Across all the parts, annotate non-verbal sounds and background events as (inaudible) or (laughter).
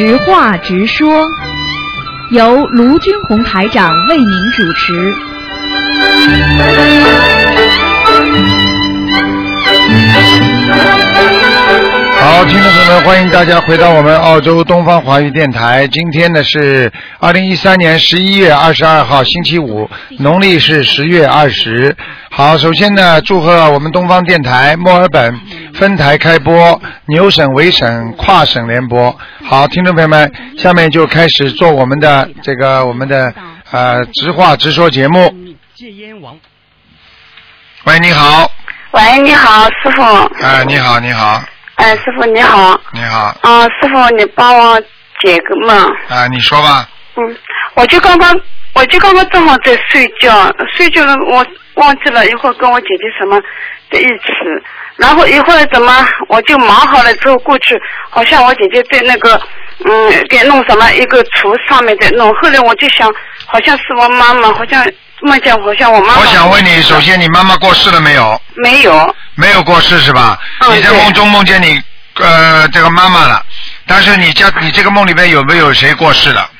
实话直说，由卢军红台长为您主持。好，听众朋友们，欢迎大家回到我们澳洲东方华语电台。今天呢是二零一三年十一月二十二号，星期五，农历是十月二十。好，首先呢，祝贺我们东方电台墨尔本分台开播，牛省为省，跨省联播。好，听众朋友们，下面就开始做我们的这个我们的呃直话直说节目。戒烟王。喂，你好。喂，你好，师傅。哎，你好，你好，哎，师傅你好。你好。啊，师傅，你帮我解个梦。啊，你说吧。嗯，我就刚刚，我就刚刚正好在睡觉，睡觉了，我忘记了一会儿跟我姐姐什么在一起，然后一会儿怎么我就忙好了之后过去，好像我姐姐在那个嗯给弄什么一个橱上面在弄，后来我就想，好像是我妈妈，好像梦见好像我妈妈。我想问你，首先你妈妈过世了没有？没有。没有过世是吧？嗯你在梦中梦见你呃这个妈妈了，但是你家你这个梦里面有没有谁过世了？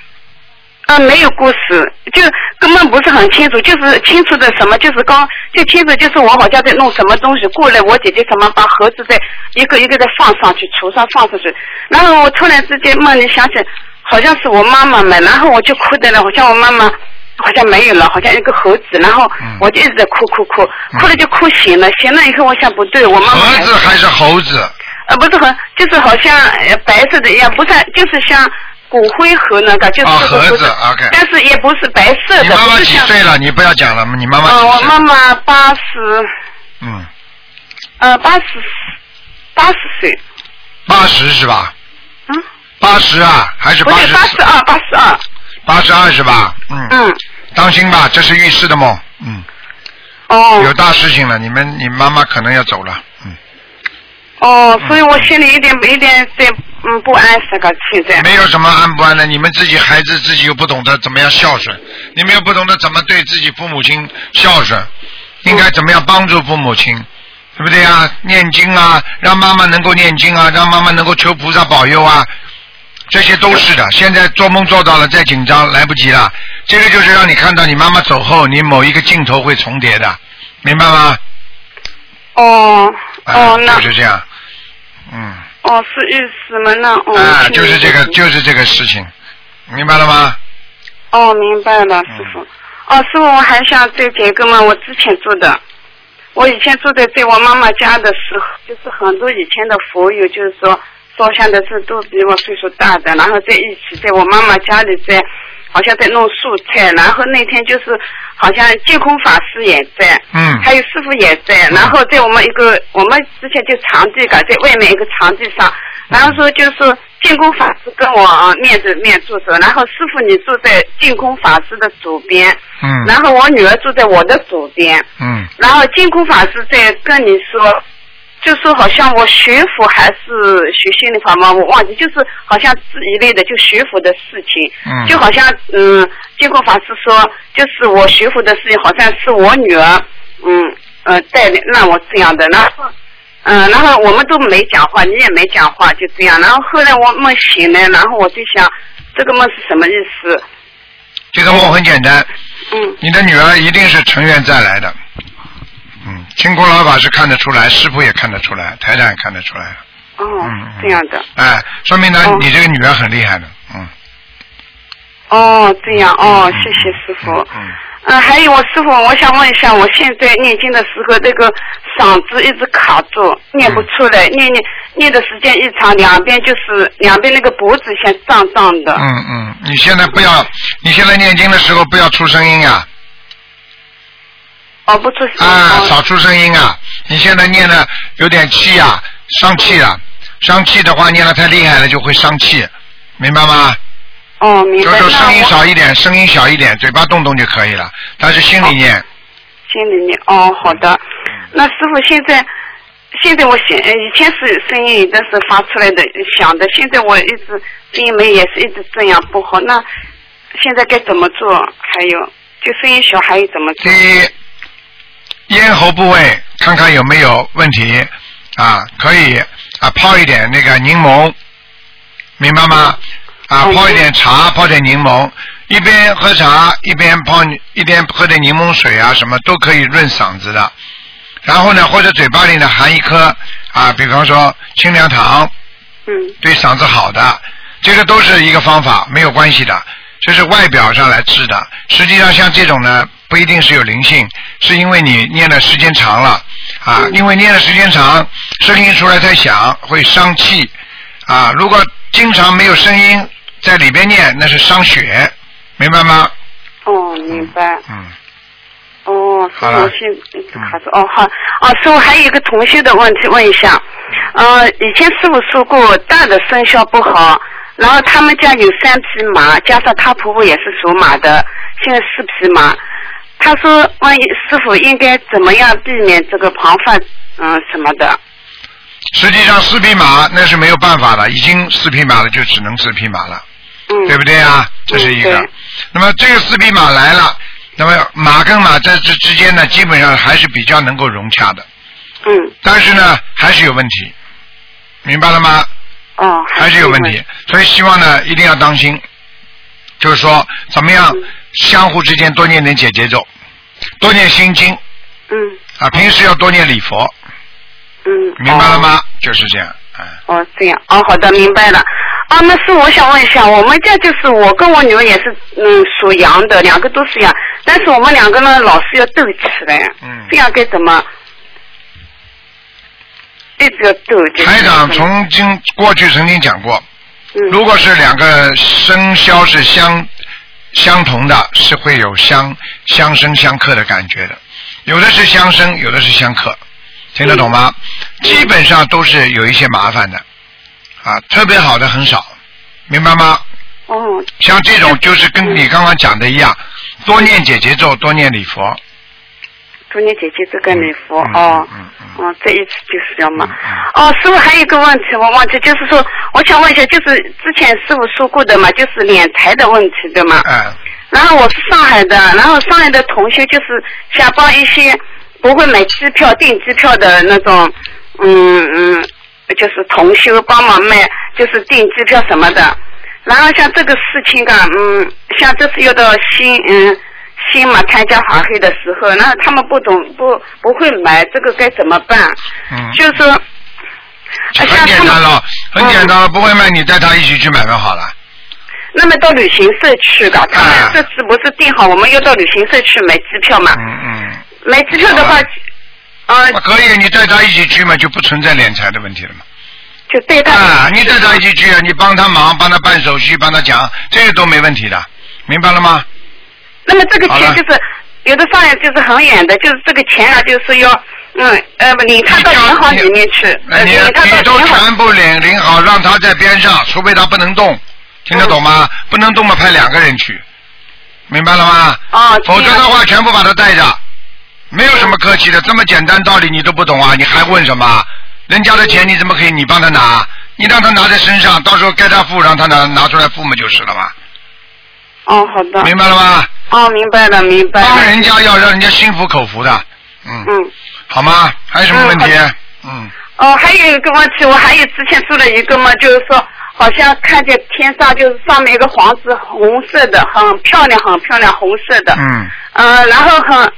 啊，没有故事，就根本不是很清楚，就是清楚的什么，就是刚就清楚，就是我好像在弄什么东西，过来我姐姐什么把盒子在一个一个的放上去，橱上放上去，然后我突然之间梦里想起，好像是我妈妈嘛，然后我就哭的了，好像我妈妈好像没有了，好像一个盒子，然后嗯。我就一直在哭哭哭，哭了就哭醒了，醒了以后我想不对，我妈妈盒子还是猴子？呃，不是很，就是好像呃白色的一样，不是，就是像骨灰盒那个，就是啊这个盒子子 OK 但是也不是白色的，你妈妈几岁了？你不要讲了，你妈妈呃，我？妈妈八十，嗯，呃，八十，八十岁，八十是吧？嗯，八十啊，还是不八十？是八十二，八十二，八十二是吧？嗯。嗯，当心吧，这是预示的梦，嗯，哦有大事情了，你们你妈妈可能要走了，嗯，哦，所以我心里一点一点在嗯不安，是个气在，没有什么安不安的，你们自己孩子自己又不懂得怎么样孝顺，你们又不懂得怎么对自己父母亲孝顺，应该怎么样帮助父母亲，对不对啊？念经啊，让妈妈能够念经啊，让妈妈能够求菩萨保佑啊，这些都是的。现在做梦做到了，再紧张来不及了。这个就是让你看到你妈妈走后，你某一个镜头会重叠的，明白吗？哦哎哦，那就是这样，嗯，哦是意思吗？那哦，啊，就是这个，就是这个事情，明白了吗？哦，明白了，师傅。哦，师傅，我还想再解一个梦，我之前做的。我以前住在在我妈妈家的时候，就是很多以前的佛友，就是说烧香的是都比我岁数大的，然后在一起，在我妈妈家里在，好像在弄素菜，然后那天就是好像净空法师也在，嗯。还有师傅也在，然后在我们一个我们之前就场地搞，在外面一个场地上，然后说就是净空法师跟我啊面对面坐着，然后师傅你坐在净空法师的左边，嗯。然后我女儿坐在我的左边，嗯。然后净空法师在跟你说，就说好像我学佛还是学心理法嘛，我忘记，就是好像这一类的就学佛的事情，嗯就好像嗯，净空法师说，就是我学佛的事情，好像是我女儿嗯呃带领让我这样的，然后。嗯，然后我们都没讲话，你也没讲话，就这样。然后后来我梦醒了，然后我就想，这个梦是什么意思？这个梦很简单，嗯，你的女儿一定是成愿再来的。嗯，清空老法是看得出来，师傅也看得出来，台长也看得出来。哦，嗯，这样的。哎，说明呢，哦你这个女儿很厉害的。嗯。哦，这样哦，嗯谢谢师傅。嗯嗯嗯，还有我师傅，我想问一下，我现在念经的时候，那个嗓子一直卡住，念不出来，念念念的时间一长，两边就是两边那个脖子像胀胀的。嗯嗯，你现在不要，你现在念经的时候不要出声音呀，哦，不出声。啊，哦少出声音啊！你现在念的有点气啊，伤气了，伤气的话念的太厉害了就会伤气，明白吗？哦，明白。就是声音少一点，声音小一点，嘴巴动动就可以了，但是心里念。心里念哦，好的。那师傅现在，现在我现呃以前是声音有的是发出来的响的，现在我一直声音没也是一直这样不好。那现在该怎么做？还有就声音小还有怎么做？第一，咽喉部位看看有没有问题啊，可以啊泡一点那个柠檬，明白吗？啊，嗯泡一点茶，泡点柠檬，一边喝茶一边泡，一边喝点柠檬水啊，什么都可以润嗓子的。然后呢，或者嘴巴里呢含一颗啊，比方说清凉糖，嗯对嗓子好的，这个都是一个方法，没有关系的，这是外表上来治的。实际上像这种呢，不一定是有灵性，是因为你念的时间长了啊，因为念的时间长，声音出来太响会伤气啊。如果经常没有声音在里边念，那是伤血，明白吗？哦，明白。嗯，哦，师好了傅现卡住。哦，好。哦，师傅还有一个同学的问题问一下。呃，以前师傅说过大的生肖不好，然后他们家有三匹马，加上他婆婆也是属马的，现在四匹马。他说，万一师傅应该怎么样避免这个旁犯，嗯、什么的？实际上四匹马那是没有办法的，已经四匹马了就只能四匹马了。嗯，对不对啊？这是一个。嗯那么这个四匹马来了，那么马跟马在这之间呢，基本上还是比较能够融洽的，嗯，但是呢，还是有问题，明白了吗？哦，还是有问题，所以希望呢一定要当心，就是说怎么样嗯相互之间多念点解节咒，多念心经嗯啊，平时要多念礼佛，嗯。明白了哦吗？就是这样，嗯。哦，这样哦，好的，明白了。啊，那是我想问一下，我们家就是我跟我女儿也是嗯属羊的，两个都是羊，但是我们两个呢老是要斗起来，嗯这样该怎么？台长曾经过去曾经讲过，嗯如果是两个生肖是相相同的，是会有相相生相克的感觉的。有的是相生，有的是相克，听得懂吗？基本上都是有一些麻烦的，啊，特别好的很少，明白吗？哦像这种就是跟你刚刚讲的一样，多念解结咒，多念礼佛。祝你姐姐这个礼服嗯哦。嗯嗯哦，这一次就是要嘛嗯嗯。哦，师傅还有一个问题我忘记，就是说，我想问一下，就是之前师傅说过的嘛，就是敛财的问题，对吗？嗯，然后我是上海的，然后上海的同学就是想帮一些不会买机票、订机票的那种，嗯嗯，就是同修帮忙卖，就是订机票什么的。然后像这个事情啊，嗯，像这次又到新嗯新嘛参加华黑的时候，然后他们不懂不不会买，这个该怎么办？嗯，就是说，呃很简单了，很简单了，不会卖你带他一起去买就好了。那么到旅行社去的，他啊们这次不是定好，我们要到旅行社去买机票嘛？嗯嗯。买机票的话啊可以，你带他一起去嘛，就不存在敛财的问题了嘛。就带他。啊，你带他一起去，你帮他忙，帮他办手续，帮他讲，这个都没问题的，明白了吗？那么这个钱就是有的上来就是很远的，就是这个钱啊，就是要嗯呃不领他到银行里面去，呃你领他你都到银行。全部领领好，让他在边上，除非他不能动，听得懂吗？不能动嘛，派两个人去，明白了吗？哦，否则的话，全部把他带着，没有什么客气的，这么简单道理你都不懂啊？你还问什么？人家的钱你怎么可以你帮他拿？你让他拿在身上，到时候该他付，让他拿拿出来付嘛就是了嘛，哦，好的。明白了吗？哦，明白了，明白了。帮人家要让人家心服口服的，嗯，嗯。好吗？还有什么问题嗯？嗯，哦，还有一个问题，我还有之前做了一个嘛，就是说，好像看见天上就是上面一个房子，红色的，很漂亮，很漂亮，红色的。嗯。呃，然后很，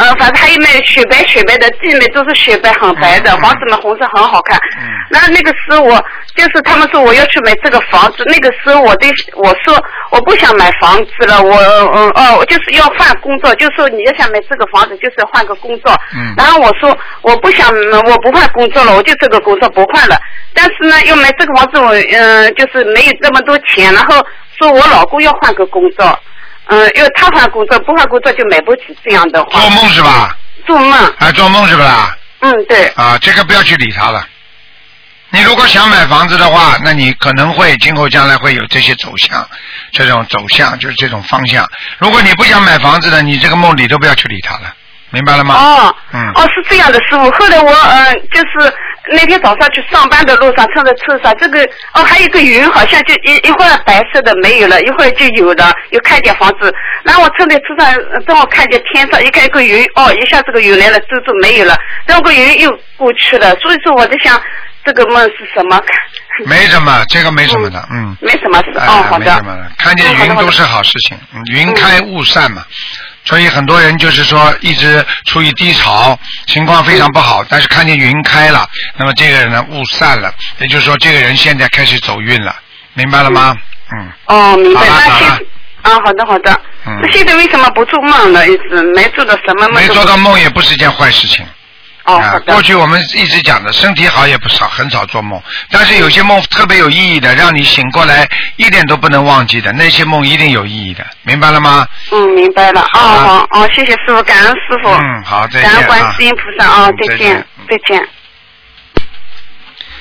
呃，反正还有那雪白雪白的，地面都是雪白很白的，嗯嗯房子嘛红色很好看。嗯然后那个时候我就是他们说我要去买这个房子，那个时候我对我说我不想买房子了，我嗯哦就是要换工作，就说你要想买这个房子，就是要换个工作。嗯然后我说我不想我不换工作了，我就这个工作不换了。但是呢，要买这个房子我嗯、呃、就是没有这么多钱，然后说我老公要换个工作。嗯，因为他换工作，不换工作就买不起这样的话。做梦是吧？做梦，啊，做梦是不啦？嗯，对，啊，这个不要去理他了。你如果想买房子的话，那你可能会今后将来会有这些走向，这种走向就是这种方向。如果你不想买房子的，你这个梦里都不要去理他了，明白了吗？哦，嗯哦，是这样的，师傅。后来我呃，就是那天早上去上班的路上，乘在车上，这个哦，还有一个云，好像就一一会儿白色的没有了，一会儿就有了，又看见房子。然后我乘在车上，呃正好看见天上一看一个云，哦，一下这个云来了，这就没有了，然后个云又过去了。所以说我在想，这个梦是什么？(laughs) 没什么，这个没什么的，嗯。没什么事哎哦，好的没什。么的，看见云都是好事情，嗯云开雾散嘛。所以很多人就是说一直处于低潮，情况非常不好，但是看见云开了，那么这个人呢雾散了，也就是说这个人现在开始走运了，明白了吗？嗯，哦，明白。好了啊，好的好的。嗯那现在为什么不做梦呢？一直没做到什么梦？没做到梦也不是一件坏事情。哦，啊好，的。过去我们一直讲的，身体好也不少，很少做梦，但是有些梦特别有意义的，让你醒过来一点都不能忘记的，那些梦一定有意义的，明白了吗？嗯，明白了。哦，好哦，谢谢师傅，感恩师傅。嗯，好，再见感恩观啊世。音菩萨哦嗯，再再见嗯，再见。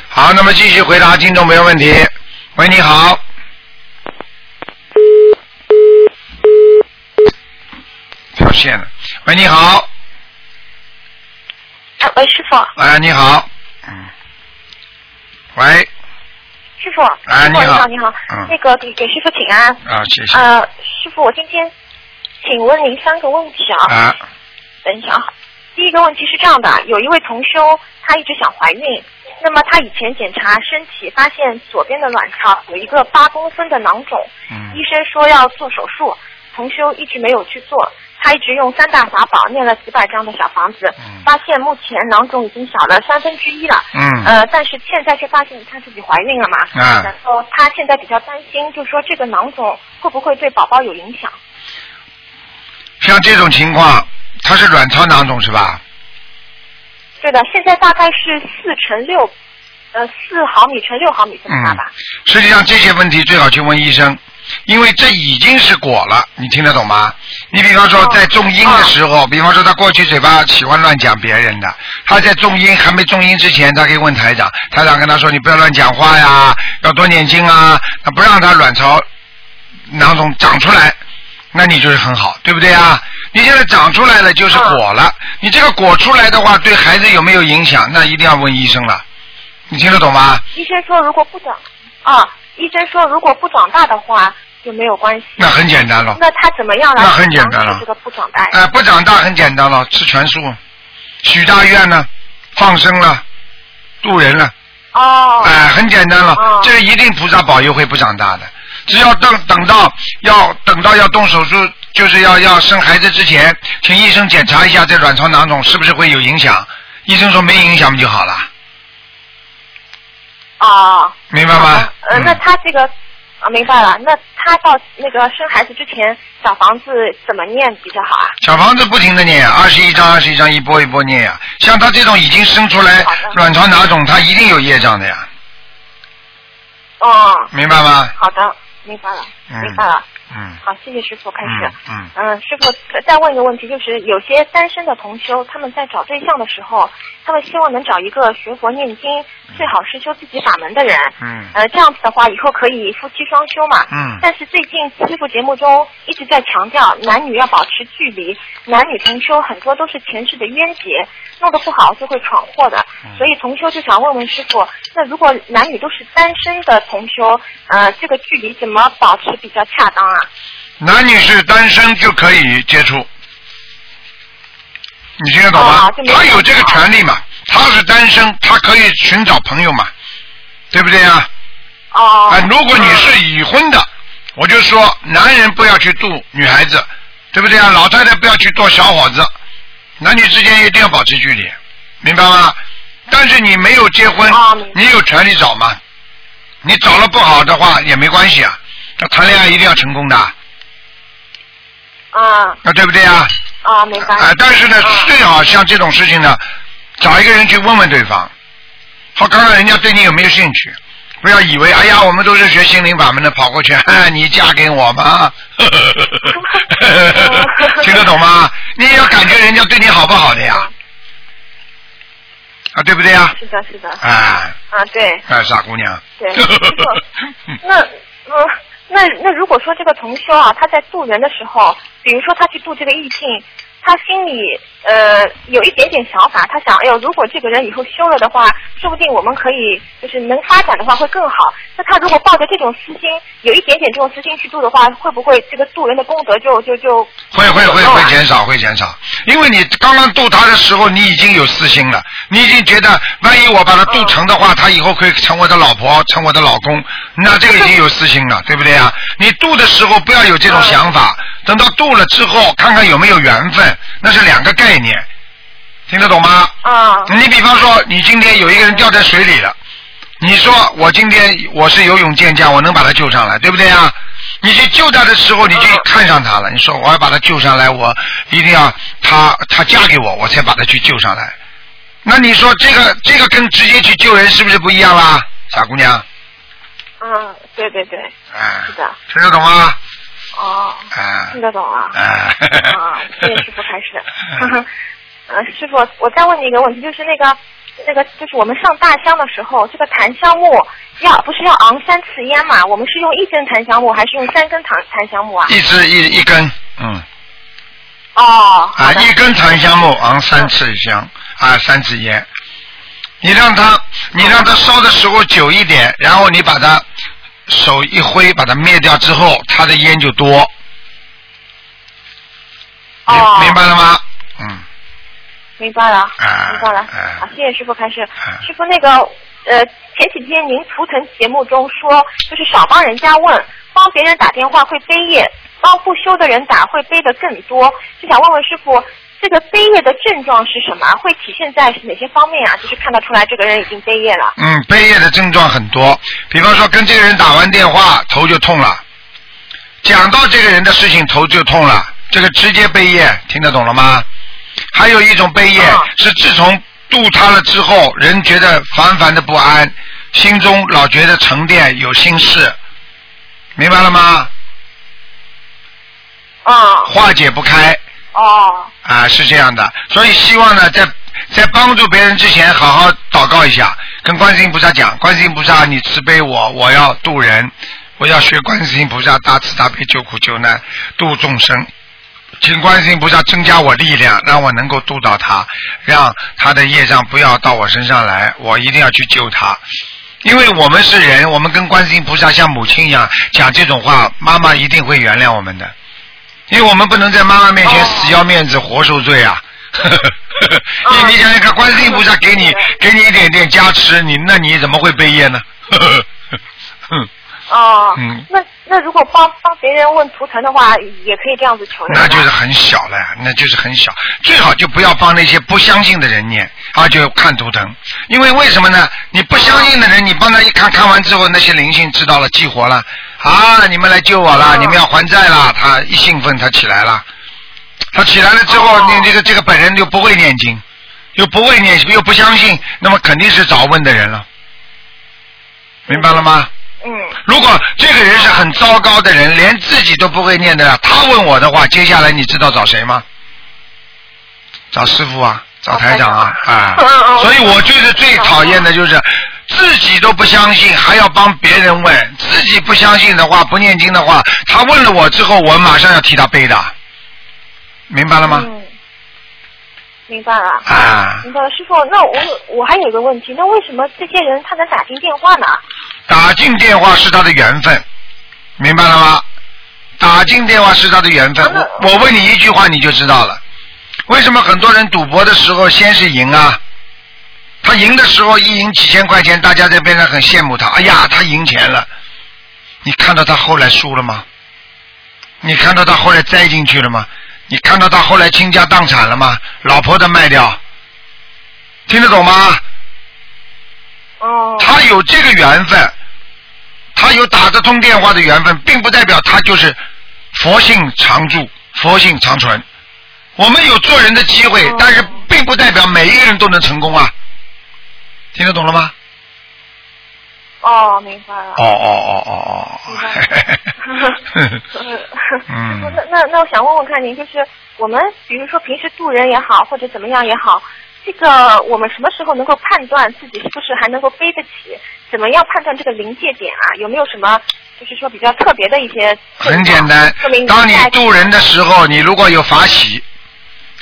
好，那么继续回答听众朋友问题。喂，你好。掉线了。喂，你好。啊，喂，师傅，哎，你好。嗯。喂，师傅，哎你好师傅你好，你好，嗯那个给给师傅请安。啊，谢谢。呃，师傅，我今天请问您三个问题啊。啊，等一下啊。第一个问题是这样的，有一位同修，她一直想怀孕，那么她以前检查身体，发现左边的卵巢有一个八公分的囊肿，嗯医生说要做手术，同修一直没有去做，他一直用三大法宝念了几百张的小房子，嗯发现目前囊肿已经小了三分之一了。嗯呃，但是现在却发现她自己怀孕了嘛，嗯然后她现在比较担心，就说这个囊肿会不会对宝宝有影响？像这种情况，它是卵巢囊肿是吧？对的，现在大概是四乘六，呃，四毫米乘六毫米这么大吧？实际上这些问题最好去问医生，因为这已经是果了，你听得懂吗？你比方说在种因的时候，比方说他过去嘴巴喜欢乱讲别人的，他在种因还没种因之前，他可以问台长，台长跟他说你不要乱讲话呀，要多念经啊，他不让他卵巢囊肿长出来，那你就是很好，对不对啊？你现在长出来了就是果了，你这个果出来的话，对孩子有没有影响？那一定要问医生了，你听得懂吗？医生说如果不长，啊，医生说如果不长大的话就没有关系。那很简单了。那他怎么样来那很简单了这个不长大？哎、不长大很简单了，吃全素，许大愿呢，放生了，渡人了，哦。哎、很简单了，哦这个一定菩萨保佑会不长大的。只要等等到要等到要动手术，就是要要生孩子之前，请医生检查一下这卵巢囊肿是不是会有影响。医生说没影响不就好了，哦。明白吗？呃，嗯那他这个啊，明白了。那他到那个生孩子之前，小房子怎么念比较好啊？小房子不停的念，二十一章二十一章一波一波念呀。像他这种已经生出来卵巢囊肿，他一定有业障的呀，哦，明白吗？好的，明白了，嗯明白了。嗯好，谢谢师傅，开始。嗯嗯嗯，师傅再再问一个问题，就是有些单身的同修，他们在找对象的时候，他们希望能找一个学佛念经，最好是修自己法门的人。嗯呃，这样子的话，以后可以夫妻双修嘛。嗯但是最近师傅节目中一直在强调男女要保持距离，男女同修很多都是前世的冤结，弄得不好就会闯祸的。嗯所以同修就想问问师傅，那如果男女都是单身的同修，呃，这个距离怎么保持比较恰当啊？男女是单身就可以接触，你听得懂吗他有这个权利嘛？他是单身，他可以寻找朋友嘛？对不对呀？哦。啊，如果你是已婚的，我就说男人不要去度女孩子，对不对啊？老太太不要去做小伙子，男女之间一定要保持距离，明白吗？但是你没有结婚你有权利找吗？你找了不好的话也没关系啊，那谈恋爱一定要成功的，啊那对不对啊？啊，明白。啊，但是呢，啊最好像这种事情呢，找一个人去问问对方，好看看人家对你有没有兴趣。不要以为哎呀，我们都是学心灵法门的，跑过去，(laughs) 哎你嫁给我吧？(laughs) 听得懂吗？你也要感觉人家对你好不好的呀，啊，对不对呀？是的，是的。啊，啊，对哎，傻姑娘。对。(laughs) 那那呃，那那如果说这个同修啊，他在渡人的时候，比如说他去渡这个异性，他他心里呃有一点点想法，他想，哎呦，如果这个人以后修了的话，说不定我们可以就是能发展的话会更好。那他如果抱着这种私心，有一点点这种私心去度的话，会不会这个渡人的功德就就就会会会啊会减少，会减少，因为你刚刚渡他的时候，你已经有私心了，你已经觉得，万一我把他渡成的话，他以后可以成我的老婆，成我的老公，那这个已经有私心了，对不对啊？你渡的时候不要有这种想法，等到渡了之后，看看有没有缘分，那是两个概念，听得懂吗？啊你比方说，你今天有一个人掉在水里了，你说我今天我是游泳健将，我能把他救上来，对不对啊？你去救他的时候，你就看上他了。你说我要把他救上来，我一定要他他嫁给我，我才把他去救上来。那你说这个这个跟直接去救人是不是不一样啦，傻姑娘？嗯，对对对，哎是，的，听得懂吗？哦，哎听得懂啊。哎。啊，谢谢师傅开始。(laughs) (laughs) 呃，师傅，我再问你一个问题，就是那个那个，就是我们上大香的时候，这个檀香木要不是要昂三次烟嘛？我们是用一根檀香木，还是用三根檀檀香木啊？一支一一根，嗯，哦，啊，一根檀香木昂三次香，啊，三次烟。你让它，你让它烧的时候久一点，然后你把它手一挥，把它灭掉之后，它的烟就多。明、哦明白了吗？嗯，明白了，哎明白了。哎好，谢谢师傅开始。哎师傅，那个呃，前几天您图腾节目中说，就是少帮人家问，帮别人打电话会背业，帮不修的人打会背的更多。就想问问师傅，这个背业的症状是什么？会体现在哪些方面啊？就是看得出来这个人已经背业了。嗯，背业的症状很多，比方说跟这个人打完电话头就痛了，讲到这个人的事情头就痛了，这个直接背业，听得懂了吗？还有一种背业、啊是自从渡他了之后，人觉得烦烦的不安，心中老觉得沉淀有心事，明白了吗？啊、化解不开哦，啊，是这样的，所以希望呢，在在帮助别人之前，好好祷告一下，跟观世音菩萨讲，观世音菩萨，你慈悲我，我要渡人，我要学观世音菩萨大慈大悲救苦救难，度众生。请观世音菩萨增加我力量，让我能够度到他，让他的业障不要到我身上来，我一定要去救他。因为我们是人，我们跟观世音菩萨像母亲一样讲这种话，妈妈一定会原谅我们的。因为我们不能在妈妈面前哦死要面子活受罪啊！(laughs) 哦你你想想看，观世音菩萨给你给你一点点加持，你那你怎么会背业呢？哼 (laughs) 哦，嗯那那如果帮帮别人问图腾的话，也可以这样子求的。那就是很小了呀，那就是很小，最好就不要帮那些不相信的人念，啊，就看图腾，因为为什么呢？你不相信的人，你帮他一看，看完之后，那些灵性知道了，激活了，啊，你们来救我了，哦。你们要还债了，他一兴奋，他起来了，他起来了之后，哦。你这个这个本人就不会念经，又不会念，又不相信，那么肯定是找问的人了，明白了吗？嗯，如果这个人是很糟糕的人，连自己都不会念的，他问我的话，接下来你知道找谁吗？找师傅啊，找台长啊，啊。嗯嗯，所以我就是最讨厌的就是自己都不相信，还要帮别人问，自己不相信的话，不念经的话，他问了我之后，我马上要替他背的，明白了吗？嗯，明白了。啊，明白了，师傅，那我有我还有一个问题，那为什么这些人他能打进电话呢？打进电话是他的缘分，明白了吗？打进电话是他的缘分。啊我我问你一句话你就知道了，为什么很多人赌博的时候先是赢啊？他赢的时候一赢几千块钱，大家在边上很羡慕他，哎呀，他赢钱了。你看到他后来输了吗？你看到他后来栽进去了吗？你看到他后来倾家荡产了吗？老婆都卖掉，听得懂吗？哦，他有这个缘分，他有打得通电话的缘分，并不代表他就是佛性常驻、佛性长存。我们有做人的机会，哦但是并不代表每一个人都能成功啊。听得懂了吗？哦，明白了。哦哦哦哦哦明白那那那我想问问看您，就是我们比如说平时渡人也好，或者怎么样也好，这个我们什么时候能够判断自己是不是还能够背得起？怎么样判断这个临界点啊？有没有什么就是说比较特别的一些？很简单，当你渡人的时候，你如果有法喜，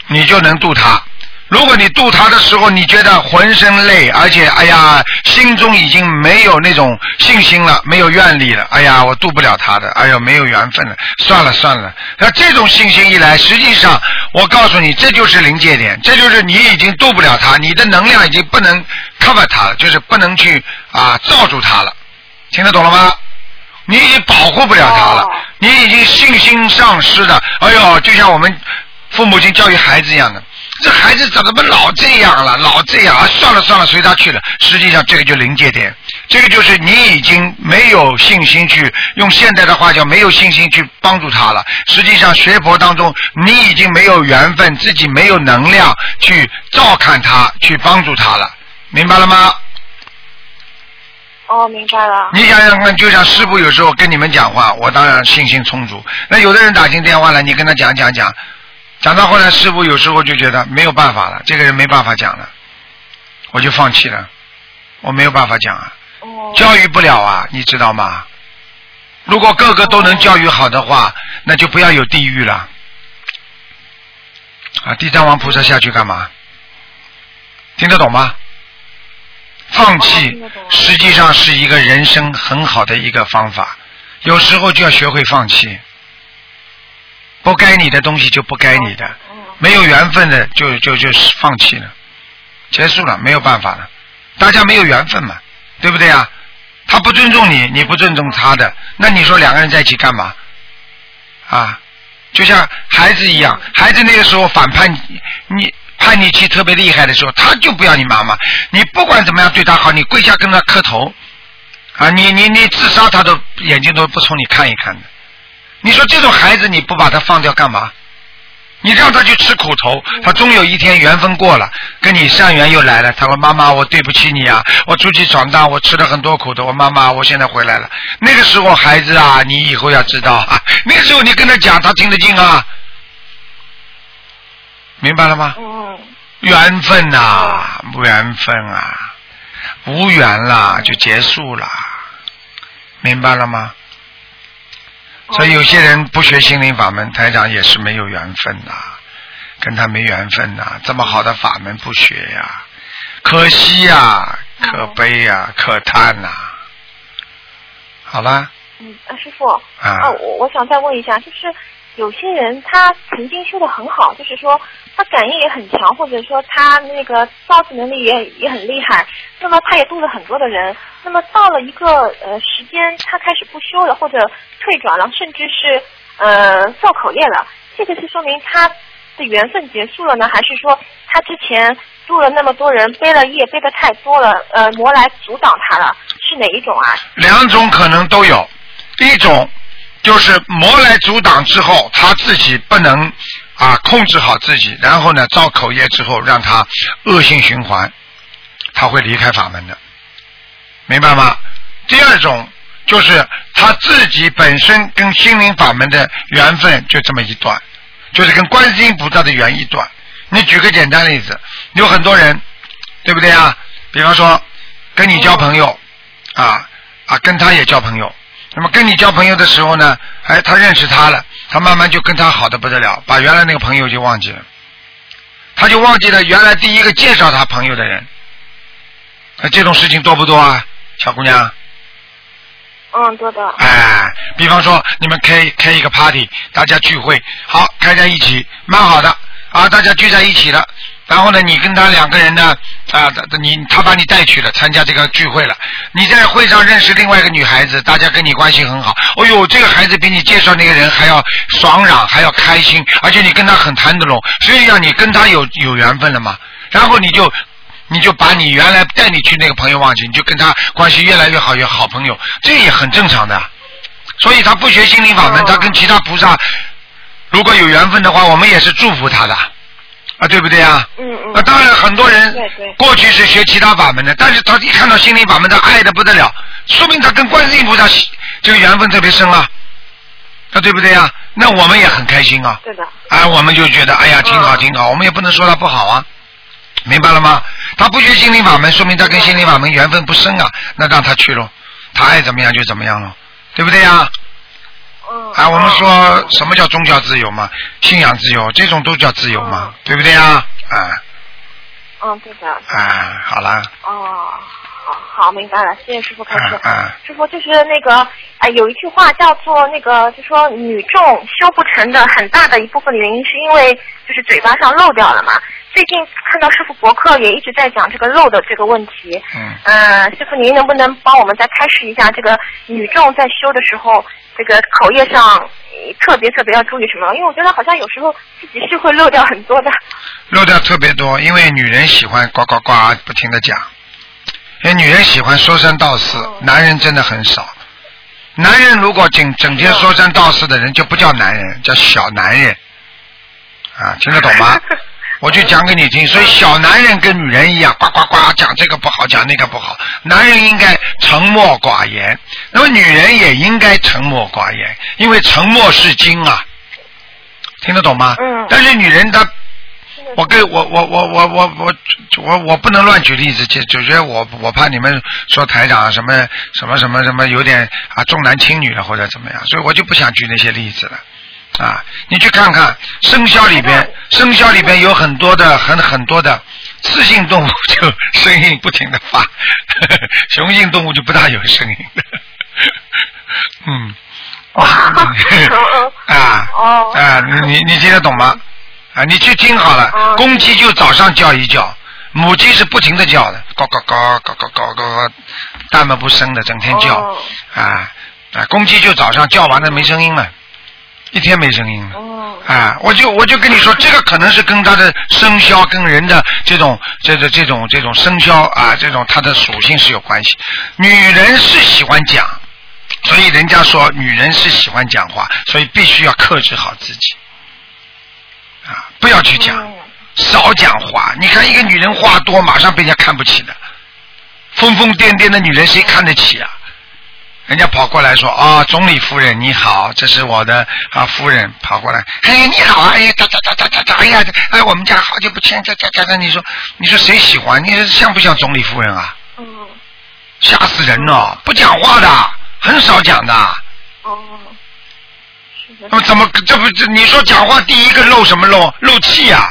你就能渡他。如果你渡他的时候，你觉得浑身累，而且哎呀，心中已经没有那种信心了，没有愿力了，哎呀，我渡不了他的，哎呦，没有缘分了，算了算了。那这种信心一来，实际上我告诉你，这就是临界点，这就是你已经渡不了他，你的能量已经不能 cover 他了，就是不能去啊罩住他了，听得懂了吗？你已经保护不了他了，你已经信心丧失了，哎呦，就像我们父母亲教育孩子一样的。这孩子怎么老这样了？老这样啊！算了算了，随他去了。实际上，这个就临界点，这个就是你已经没有信心去用现代的话叫没有信心去帮助他了。实际上，学佛当中，你已经没有缘分，自己没有能量去照看他，去帮助他了。明白了吗？哦，明白了。你想想看，就像师傅有时候跟你们讲话，我当然信心充足。那有的人打进电话来，你跟他讲讲讲。讲到后来，师傅有时候就觉得没有办法了，这个人没办法讲了，我就放弃了，我没有办法讲啊，教育不了啊，你知道吗？如果个个都能教育好的话，那就不要有地狱了。啊，地藏王菩萨下去干嘛？听得懂吗？放弃实际上是一个人生很好的一个方法，有时候就要学会放弃。不该你的东西就不该你的，没有缘分的就就就放弃了，结束了，没有办法了，大家没有缘分嘛，对不对啊？他不尊重你，你不尊重他的，那你说两个人在一起干嘛？啊，就像孩子一样，孩子那个时候反叛你叛逆期特别厉害的时候，他就不要你妈妈，你不管怎么样对他好，你跪下跟他磕头，啊，你你你自杀他都眼睛都不冲你看一看的。你说这种孩子你不把他放掉干嘛？你让他去吃苦头，他终有一天缘分过了，跟你善缘又来了。他说：“妈妈，我对不起你啊，我出去闯荡，我吃了很多苦头。我妈妈，我现在回来了。”那个时候孩子啊，你以后要知道啊，那个时候你跟他讲，他听得进啊，明白了吗？嗯。缘分呐，缘分啊，无缘了就结束了，明白了吗？所以有些人不学心灵法门，台长也是没有缘分呐，跟他没缘分呐。这么好的法门不学呀，可惜呀，可悲呀，可叹呐。好了。嗯，啊，师傅。啊。我我想再问一下，就是有些人他曾经修的很好，就是说他感应也很强，或者说他那个造字能力也也很厉害，那么他也度了很多的人。那么到了一个呃时间，他开始不修了，或者。退转了，甚至是呃造口业了，这个是说明他的缘分结束了呢，还是说他之前度了那么多人，背了业背的太多了，呃魔来阻挡他了，是哪一种啊？两种可能都有，一种就是魔来阻挡之后，他自己不能啊控制好自己，然后呢造口业之后，让他恶性循环，他会离开法门的，明白吗？第二种。就是他自己本身跟心灵法门的缘分就这么一段，就是跟观世音菩萨的缘一段。你举个简单例子，有很多人，对不对啊？比方说跟你交朋友啊啊，跟他也交朋友。那么跟你交朋友的时候呢，哎，他认识他了，他慢慢就跟他好的不得了，把原来那个朋友就忘记了，他就忘记了原来第一个介绍他朋友的人。那这种事情多不多啊，小姑娘？嗯，多的。哎，比方说你们开开一个 party，大家聚会，好开在一起，蛮好的啊，大家聚在一起了。然后呢，你跟他两个人呢，啊，你他把你带去了参加这个聚会了。你在会上认识另外一个女孩子，大家跟你关系很好。哦呦，这个孩子比你介绍那个人还要爽朗，还要开心，而且你跟他很谈得拢，所以让你跟他有有缘分了嘛。然后你就。你就把你原来带你去那个朋友忘记，你就跟他关系越来越好，越好朋友，这也很正常的。所以他不学心灵法门，他跟其他菩萨如果有缘分的话，我们也是祝福他的啊，对不对啊？嗯嗯。那当然，很多人过去是学其他法门的，但是他一看到心灵法门，他爱的不得了，说明他跟观世音菩萨这个缘分特别深啊，啊，对不对啊？那我们也很开心啊。对的。哎，我们就觉得哎呀，挺好挺好，我们也不能说他不好啊。明白了吗？他不学心灵法门，说明他跟心灵法门缘分不深啊。那让他去喽，他爱怎么样就怎么样喽，对不对呀？嗯。啊，我们说什么叫宗教自由嘛？信仰自由，这种都叫自由嘛，对不对啊？啊嗯，对的。啊，好啦，哦，好好明白了，谢谢师傅开始。嗯嗯师傅就是那个，哎，有一句话叫做那个，就说女众修不成的很大的一部分原因是因为就是嘴巴上漏掉了嘛。最近看到师傅博客也一直在讲这个漏的这个问题。嗯。嗯，师傅您能不能帮我们再开示一下，这个女众在修的时候，这个口业上呃特别特别要注意什么？因为我觉得好像有时候自己是会漏掉很多的。漏掉特别多，因为女人喜欢呱呱呱不停的讲，因为女人喜欢说三道四，男人真的很少。男人如果整整天说三道四的人就不叫男人，叫小男人。啊，听得懂吗？(laughs) 我就讲给你听，所以小男人跟女人一样，呱呱呱讲这个不好，讲那个不好。男人应该沉默寡言，那么女人也应该沉默寡言，因为沉默是金啊。听得懂吗？嗯但是女人她我跟我我我我我我我我不能乱举例子，就就觉得我我怕你们说台长什么什么什么什么有点啊重男轻女了或者怎么样，所以我就不想举那些例子了。啊，你去看看生肖里边，生肖里边有很多的很很多的雌性动物 (laughs) 就声音不停的发，(laughs) 雄性动物就不大有声音的。(laughs) 嗯，啊哦。啊，你你你听得懂吗？啊，你去听好了，哦。公鸡就早上叫一叫，母鸡是不停的叫的，咕咕咕咕咕咕咕，大门不生的，整天叫。哦。啊啊，公鸡就早上叫完了没声音了，一天没声音了。哦啊，我就我就跟你说，(laughs) 这个可能是跟他的生肖跟人的这种这种这种这种生肖啊，这种它的属性是有关系。女人是喜欢讲，所以人家说女人是喜欢讲话，所以必须要克制好自己啊，不要去讲，嗯少讲话。你看一个女人话多，马上被人家看不起的，疯疯癫癫的女人谁看得起啊？人家跑过来说啊、总理夫人你好，这是我的啊夫人跑过来，哎你好啊，哎呀哒哒哒哒哒哒，哎呀，哎我们家好久不见，哒哒哒哒，你说你说谁喜欢？你说像不像总理夫人啊？嗯吓死人了，不讲话的，很少讲的。哦，怎么这不这你说讲话第一个漏什么漏？漏气呀、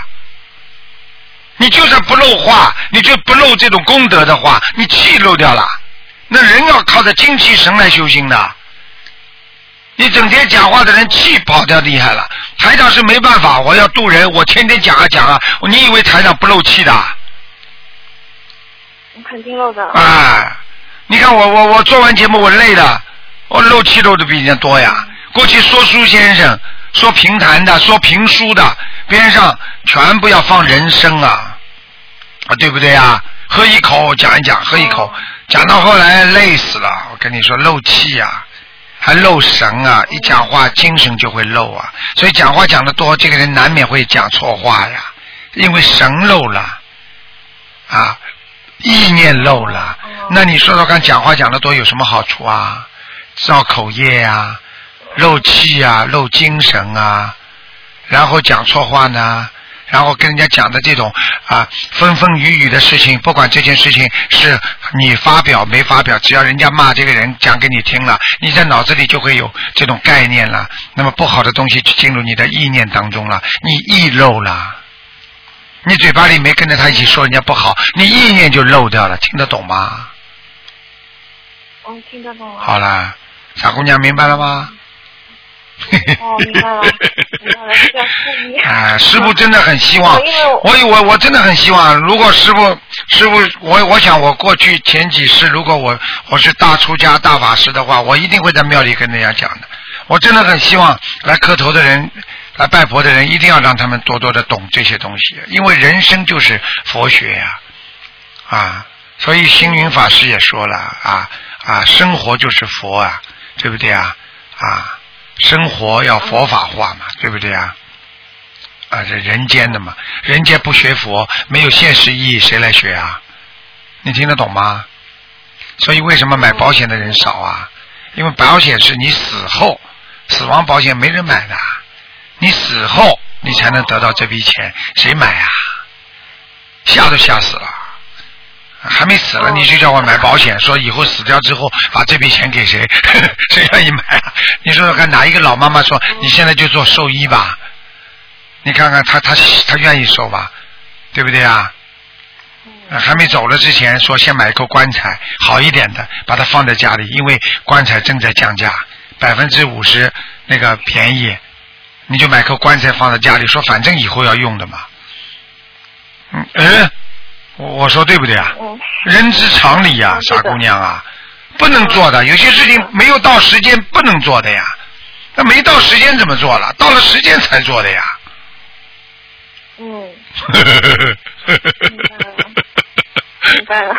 你就算不漏话，你就不漏这种功德的话，你气漏掉了。那人要靠着精气神来修心的。你整天讲话的人气跑掉厉害了。台长是没办法，我要渡人，我天天讲啊讲啊。你以为台长不漏气的？肯定漏的。啊，你看我我我做完节目我累的，我漏气漏的比人家多呀。过去说书先生、说评弹的、说评书的，边上全部要放人声啊，啊对不对呀？喝一口讲一讲，喝一口，讲到后来累死了。我跟你说漏气呀、还漏神啊！一讲话精神就会漏啊，所以讲话讲的多，这个人难免会讲错话呀，因为神漏了啊，意念漏了。那你说说看，讲话讲的多有什么好处啊？造口业呀、漏气啊，漏精神啊，然后讲错话呢，然后跟人家讲的这种啊风风雨雨的事情，不管这件事情是你发表没发表，只要人家骂这个人讲给你听了，你在脑子里就会有这种概念了。那么不好的东西就进入你的意念当中了，你意漏了。你嘴巴里没跟着他一起说人家不好，你意念就漏掉了，听得懂吗？嗯，听得懂了。好啦，傻姑娘明白了吗？(laughs) 哦，明白了，明白了，是要注意。啊，师傅真的很希望我我我真的很希望，如果师傅师傅，我我想我过去前几世，如果我我是大出家大法师的话，我一定会在庙里跟人家讲的。我真的很希望来磕头的人，来拜佛的人，一定要让他们多多的懂这些东西，因为人生就是佛学呀、啊，所以星云法师也说了啊啊，生活就是佛啊，对不对啊啊，生活要佛法化嘛，对不对啊？啊，这人间的嘛，人间不学佛，没有现实意义，谁来学啊？你听得懂吗？所以为什么买保险的人少啊？因为保险是你死后，死亡保险没人买的，你死后你才能得到这笔钱，谁买啊？吓都吓死了，还没死了，哦你就叫我买保险，说以后死掉之后把这笔钱给谁？(laughs) 谁愿意买啊？你说说看，哪一个老妈妈说你现在就做兽医吧？你看看他他他愿意收吧？对不对啊？呃还没走了之前说先买一口棺材好一点的，把它放在家里，因为棺材正在降价，百分之五十那个便宜，你就买口棺材放在家里，说反正以后要用的嘛。嗯，呃，我我说对不对啊？嗯，人之常理呀、傻姑娘啊，不能做的，有些事情没有到时间不能做的呀。那没到时间怎么做了？到了时间才做的呀。嗯，(laughs) 明白了。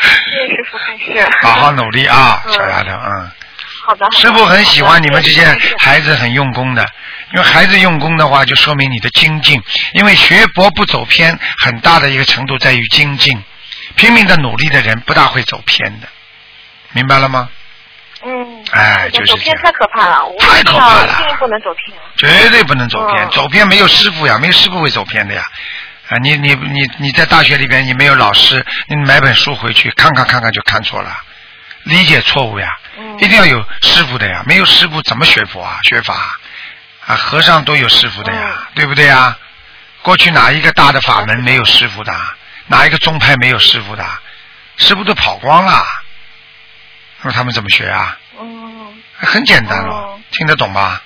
谢谢师傅开示。好好努力啊，嗯小丫头，嗯。好的。师傅很喜欢你们这些孩子很用功的，因为孩子用功的话，就说明你的精进。因为学佛不走偏，很大的一个程度在于精进。拼命的努力的人不大会走偏的，明白了吗？嗯。哎就是走偏太可怕了，我太可怕了一定不能走偏。绝对不能走偏，嗯走偏没有师傅呀，没有师傅会走偏的呀。啊，你你你你在大学里边你没有老师，你买本书回去看看看看就看错了，理解错误呀。嗯一定要有师傅的呀，没有师傅怎么学佛啊？学法啊，和尚都有师傅的呀，嗯对不对呀？过去哪一个大的法门没有师傅的？哪一个宗派没有师傅的？师傅都跑光了，那他们怎么学啊？嗯，很简单了哦，听得懂吧？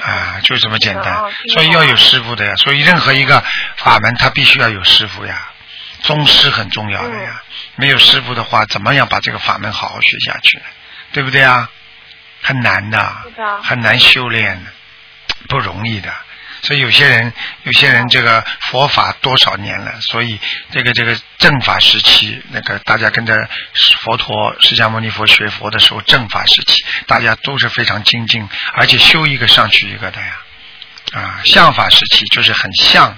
啊，就这么简单所以要有师傅的呀。所以任何一个法门，它必须要有师傅呀，宗师很重要的嗯呀。没有师傅的话，怎么样把这个法门好好学下去呢？对不对啊？很难的，很难修炼的，不容易的。所以有些人，有些人这个佛法多少年了，所以这个这个正法时期，那个大家跟着佛陀释迦牟尼佛学佛的时候，正法时期大家都是非常精进，而且修一个上去一个的呀。啊，相法时期就是很像，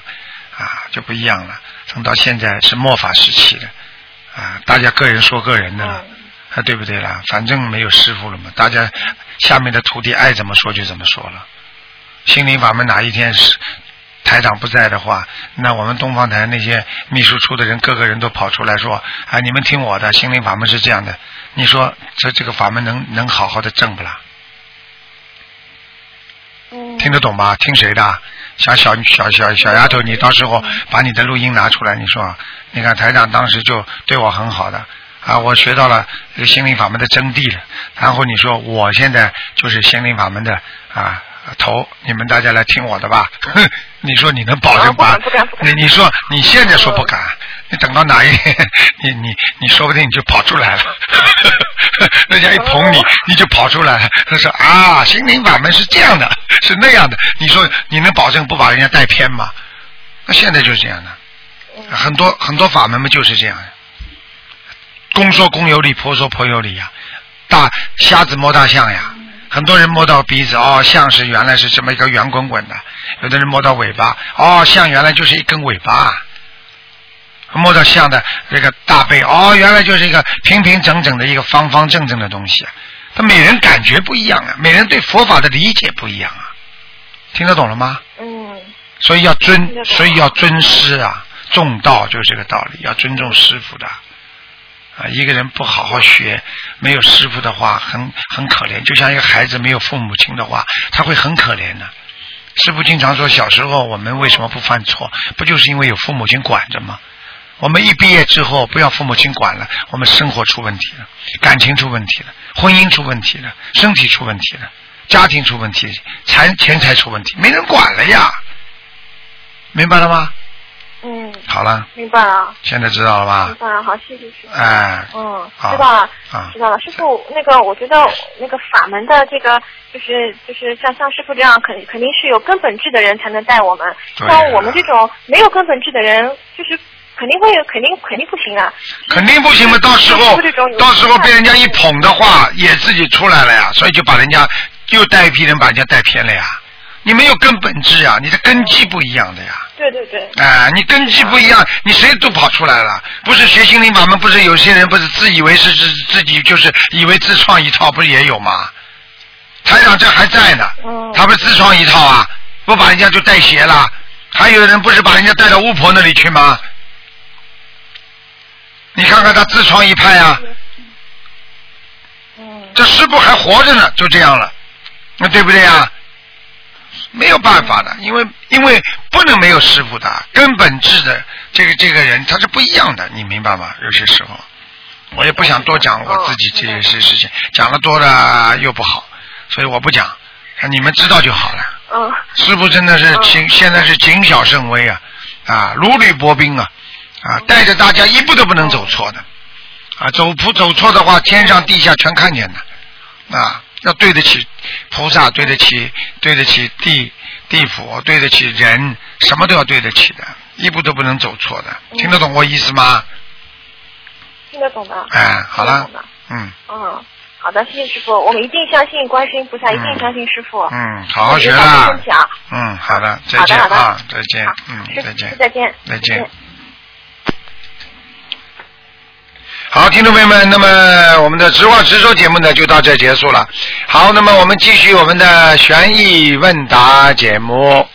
啊就不一样了。等到现在是末法时期的，啊，大家个人说个人的了。嗯啊，对不对啦？反正没有师傅了嘛，大家下面的徒弟爱怎么说就怎么说了。心灵法门哪一天是台长不在的话，那我们东方台那些秘书处的人，个个人都跑出来说：“啊，你们听我的，心灵法门是这样的。”你说这这个法门能能好好的正不啦？嗯。听得懂吧？听谁的？小小小小小丫头，你到时候把你的录音拿出来，你说，你看台长当时就对我很好的啊，我学到了这个心灵法门的真谛了。然后你说我现在就是心灵法门的啊头，你们大家来听我的吧。哼 (laughs) 你说你能保证吧啊不敢不敢不？敢你你说你现在说不敢，你等到哪一天，(laughs) 你你你说不定你就跑出来了，(laughs) 人家一捧你哦，你就跑出来了。他说啊，心灵法门是这样的，是那样的。你说你能保证不把人家带偏吗？那现在就是这样的，很多很多法门嘛就是这样的。公说公有理，婆说婆有理呀、大瞎子摸大象呀。很多人摸到鼻子，哦，像是原来是这么一个圆滚滚的；有的人摸到尾巴，哦，像原来就是一根尾巴。摸到象的这个大背，哦，原来就是一个平平整整的一个方方正正的东西。他每人感觉不一样啊，每人对佛法的理解不一样啊，听得懂了吗？嗯所以要尊所以要尊师啊，重道就是这个道理，要尊重师傅的。一个人不好好学，没有师傅的话，很很可怜。就像一个孩子没有父母亲的话，他会很可怜的。师傅经常说，小时候我们为什么不犯错？不就是因为有父母亲管着吗？我们一毕业之后，不要父母亲管了，我们生活出问题了，感情出问题了，婚姻出问题了，身体出问题了，家庭出问题，财钱财出问题，没人管了呀。明白了吗？嗯，好了，明白了，现在知道了吧明？白了，好，谢谢师傅。哎，嗯，知道了，啊知道了。师傅，那个我觉得那个法门的这个，就是就是像像师傅这样，肯肯定是有根本智的人才能带我们。像我们这种没有根本智的人，就是肯定会有，肯定肯定不行啊。肯定不行嘛，到时候到时候被人家一捧的话，也自己出来了呀，所以就把人家又带一批人把人家带偏了呀。你没有根本质啊，你的根基不一样的呀。对对对，哎，你根基不一样，你谁都跑出来了。不是学心灵法门，不是有些人不是自以为是自自己就是以为自创一套，不是也有吗？台长这还在呢，嗯他不是自创一套啊，不把人家就带邪了。还有人不是把人家带到巫婆那里去吗？你看看看他自创一派啊，嗯这师傅还活着呢，就这样了，那对不对呀？没有办法的，因为因为不能没有师傅的，根本质的这个这个人他是不一样的，你明白吗？有些时候，我也不想多讲我自己这些事事情，讲的多了又不好，所以我不讲，你们知道就好了。嗯师傅真的是谨，现在是谨小慎微啊，啊，如履薄冰啊，啊，带着大家一步都不能走错的，啊，走不走错的话，天上地下全看见的，啊，要对得起菩萨，对得起对得起地地府，对得起人，什么都要对得起的，一步都不能走错的，听得懂我意思吗？听得懂的。哎，好了嗯嗯，好的，谢谢师傅，我们一定相信观世音菩萨，一定相信师傅。嗯，好好学我们啦分，享。嗯，好的，再见啊，再见，嗯，再见。再见。再见。好，听众朋友们，那么我们的直话直说节目呢就到这结束了。好，那么我们继续我们的悬疑问答节目。